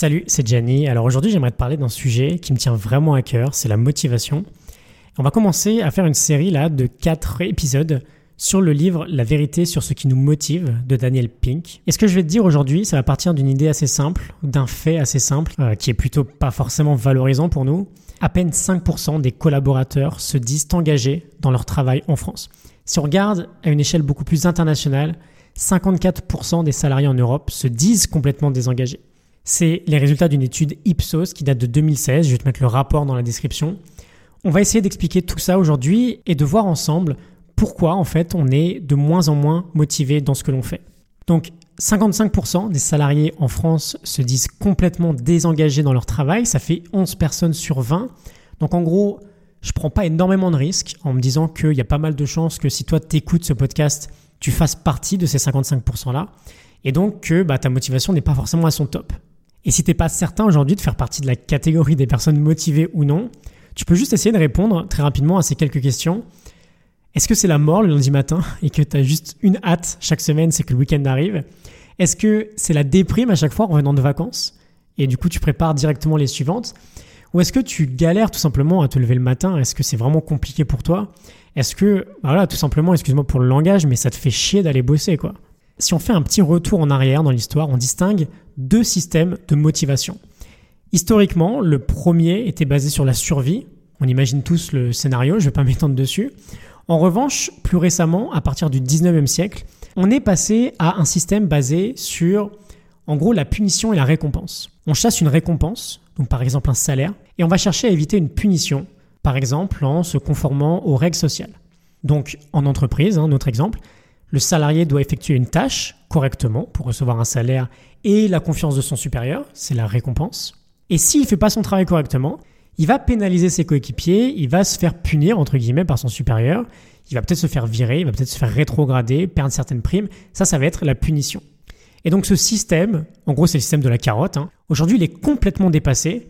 Salut, c'est Gianni. Alors aujourd'hui, j'aimerais te parler d'un sujet qui me tient vraiment à cœur, c'est la motivation. On va commencer à faire une série là de 4 épisodes sur le livre La vérité sur ce qui nous motive de Daniel Pink. Et ce que je vais te dire aujourd'hui, ça va partir d'une idée assez simple, d'un fait assez simple, euh, qui est plutôt pas forcément valorisant pour nous. À peine 5% des collaborateurs se disent engagés dans leur travail en France. Si on regarde à une échelle beaucoup plus internationale, 54% des salariés en Europe se disent complètement désengagés. C'est les résultats d'une étude Ipsos qui date de 2016. Je vais te mettre le rapport dans la description. On va essayer d'expliquer tout ça aujourd'hui et de voir ensemble pourquoi en fait on est de moins en moins motivé dans ce que l'on fait. Donc 55% des salariés en France se disent complètement désengagés dans leur travail, ça fait 11 personnes sur 20. Donc en gros, je prends pas énormément de risques en me disant qu'il y a pas mal de chances que si toi t'écoutes ce podcast, tu fasses partie de ces 55% là et donc que bah, ta motivation n'est pas forcément à son top. Et si t'es pas certain aujourd'hui de faire partie de la catégorie des personnes motivées ou non, tu peux juste essayer de répondre très rapidement à ces quelques questions. Est-ce que c'est la mort le lundi matin et que tu as juste une hâte chaque semaine, c'est que le week-end arrive? Est-ce que c'est la déprime à chaque fois en revenant de vacances? Et du coup tu prépares directement les suivantes. Ou est-ce que tu galères tout simplement à te lever le matin? Est-ce que c'est vraiment compliqué pour toi? Est-ce que, bah voilà, tout simplement, excuse-moi pour le langage, mais ça te fait chier d'aller bosser quoi? Si on fait un petit retour en arrière dans l'histoire, on distingue deux systèmes de motivation. Historiquement, le premier était basé sur la survie. On imagine tous le scénario, je ne vais pas m'étendre dessus. En revanche, plus récemment, à partir du 19e siècle, on est passé à un système basé sur, en gros, la punition et la récompense. On chasse une récompense, donc par exemple un salaire, et on va chercher à éviter une punition, par exemple en se conformant aux règles sociales. Donc en entreprise, hein, notre exemple, le salarié doit effectuer une tâche correctement pour recevoir un salaire et la confiance de son supérieur, c'est la récompense. Et s'il ne fait pas son travail correctement, il va pénaliser ses coéquipiers, il va se faire punir entre guillemets par son supérieur, il va peut-être se faire virer, il va peut-être se faire rétrograder, perdre certaines primes. Ça, ça va être la punition. Et donc ce système, en gros c'est le système de la carotte, hein, aujourd'hui il est complètement dépassé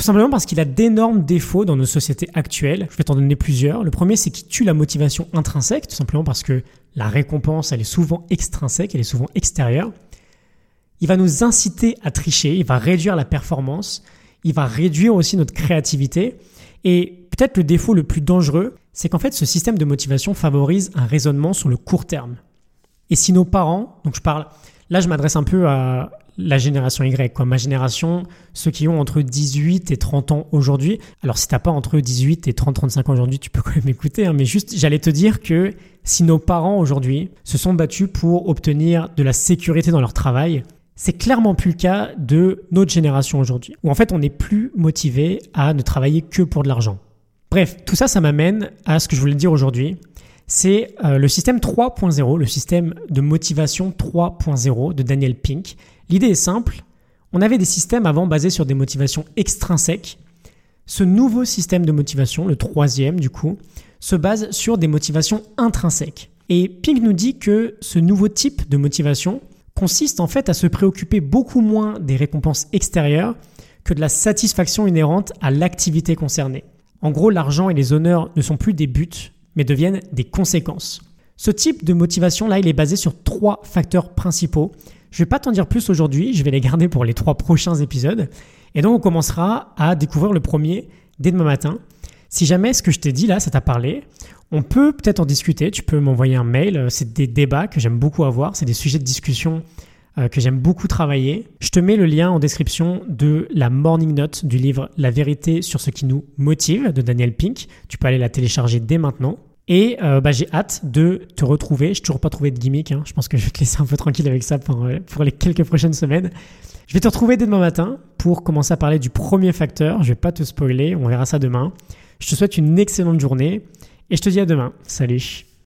tout simplement parce qu'il a d'énormes défauts dans nos sociétés actuelles. Je vais t'en donner plusieurs. Le premier, c'est qu'il tue la motivation intrinsèque, tout simplement parce que la récompense, elle est souvent extrinsèque, elle est souvent extérieure. Il va nous inciter à tricher, il va réduire la performance, il va réduire aussi notre créativité. Et peut-être le défaut le plus dangereux, c'est qu'en fait, ce système de motivation favorise un raisonnement sur le court terme. Et si nos parents, donc je parle, là je m'adresse un peu à la génération Y, quoi. Ma génération, ceux qui ont entre 18 et 30 ans aujourd'hui. Alors, si t'as pas entre 18 et 30, 35 ans aujourd'hui, tu peux quand même écouter, hein, mais juste, j'allais te dire que si nos parents aujourd'hui se sont battus pour obtenir de la sécurité dans leur travail, c'est clairement plus le cas de notre génération aujourd'hui, où en fait on n'est plus motivé à ne travailler que pour de l'argent. Bref, tout ça, ça m'amène à ce que je voulais dire aujourd'hui c'est euh, le système 3.0, le système de motivation 3.0 de Daniel Pink. L'idée est simple, on avait des systèmes avant basés sur des motivations extrinsèques. Ce nouveau système de motivation, le troisième du coup, se base sur des motivations intrinsèques. Et Pink nous dit que ce nouveau type de motivation consiste en fait à se préoccuper beaucoup moins des récompenses extérieures que de la satisfaction inhérente à l'activité concernée. En gros, l'argent et les honneurs ne sont plus des buts, mais deviennent des conséquences. Ce type de motivation-là, il est basé sur trois facteurs principaux. Je ne vais pas t'en dire plus aujourd'hui, je vais les garder pour les trois prochains épisodes. Et donc on commencera à découvrir le premier dès demain matin. Si jamais ce que je t'ai dit là, ça t'a parlé, on peut peut-être en discuter, tu peux m'envoyer un mail, c'est des débats que j'aime beaucoup avoir, c'est des sujets de discussion euh, que j'aime beaucoup travailler. Je te mets le lien en description de la morning note du livre La vérité sur ce qui nous motive de Daniel Pink. Tu peux aller la télécharger dès maintenant. Et euh, bah, j'ai hâte de te retrouver. Je n'ai toujours pas trouvé de gimmick. Hein. Je pense que je vais te laisser un peu tranquille avec ça pour, euh, pour les quelques prochaines semaines. Je vais te retrouver dès demain matin pour commencer à parler du premier facteur. Je vais pas te spoiler. On verra ça demain. Je te souhaite une excellente journée et je te dis à demain. Salut